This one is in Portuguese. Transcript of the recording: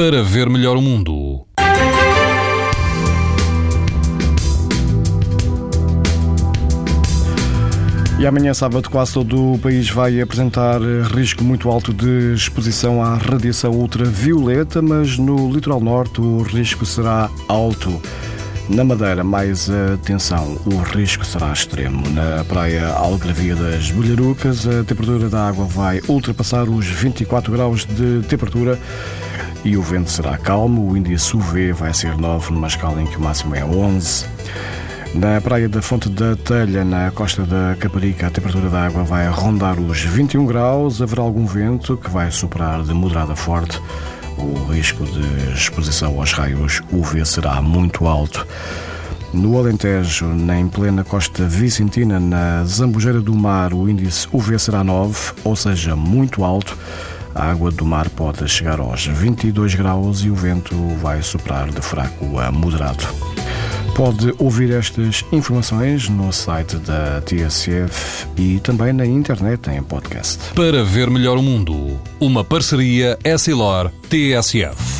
para ver melhor o mundo. E amanhã, sábado, quase todo o país vai apresentar risco muito alto de exposição à radiação ultravioleta, mas no litoral norte o risco será alto. Na Madeira, mais atenção, o risco será extremo. Na praia Algravia das Bolharucas, a temperatura da água vai ultrapassar os 24 graus de temperatura e o vento será calmo. O índice UV vai ser 9, numa escala em que o máximo é 11. Na praia da Fonte da Telha, na costa da Caparica, a temperatura da água vai rondar os 21 graus. Haverá algum vento que vai superar de moderada a forte. O risco de exposição aos raios UV será muito alto. No Alentejo, em plena costa vicentina, na Zambujeira do Mar, o índice UV será 9, ou seja, muito alto. A água do mar pode chegar aos 22 graus e o vento vai soprar de fraco a moderado. Pode ouvir estas informações no site da TSF e também na internet em podcast. Para ver melhor o mundo, uma parceria Essilor-TSF.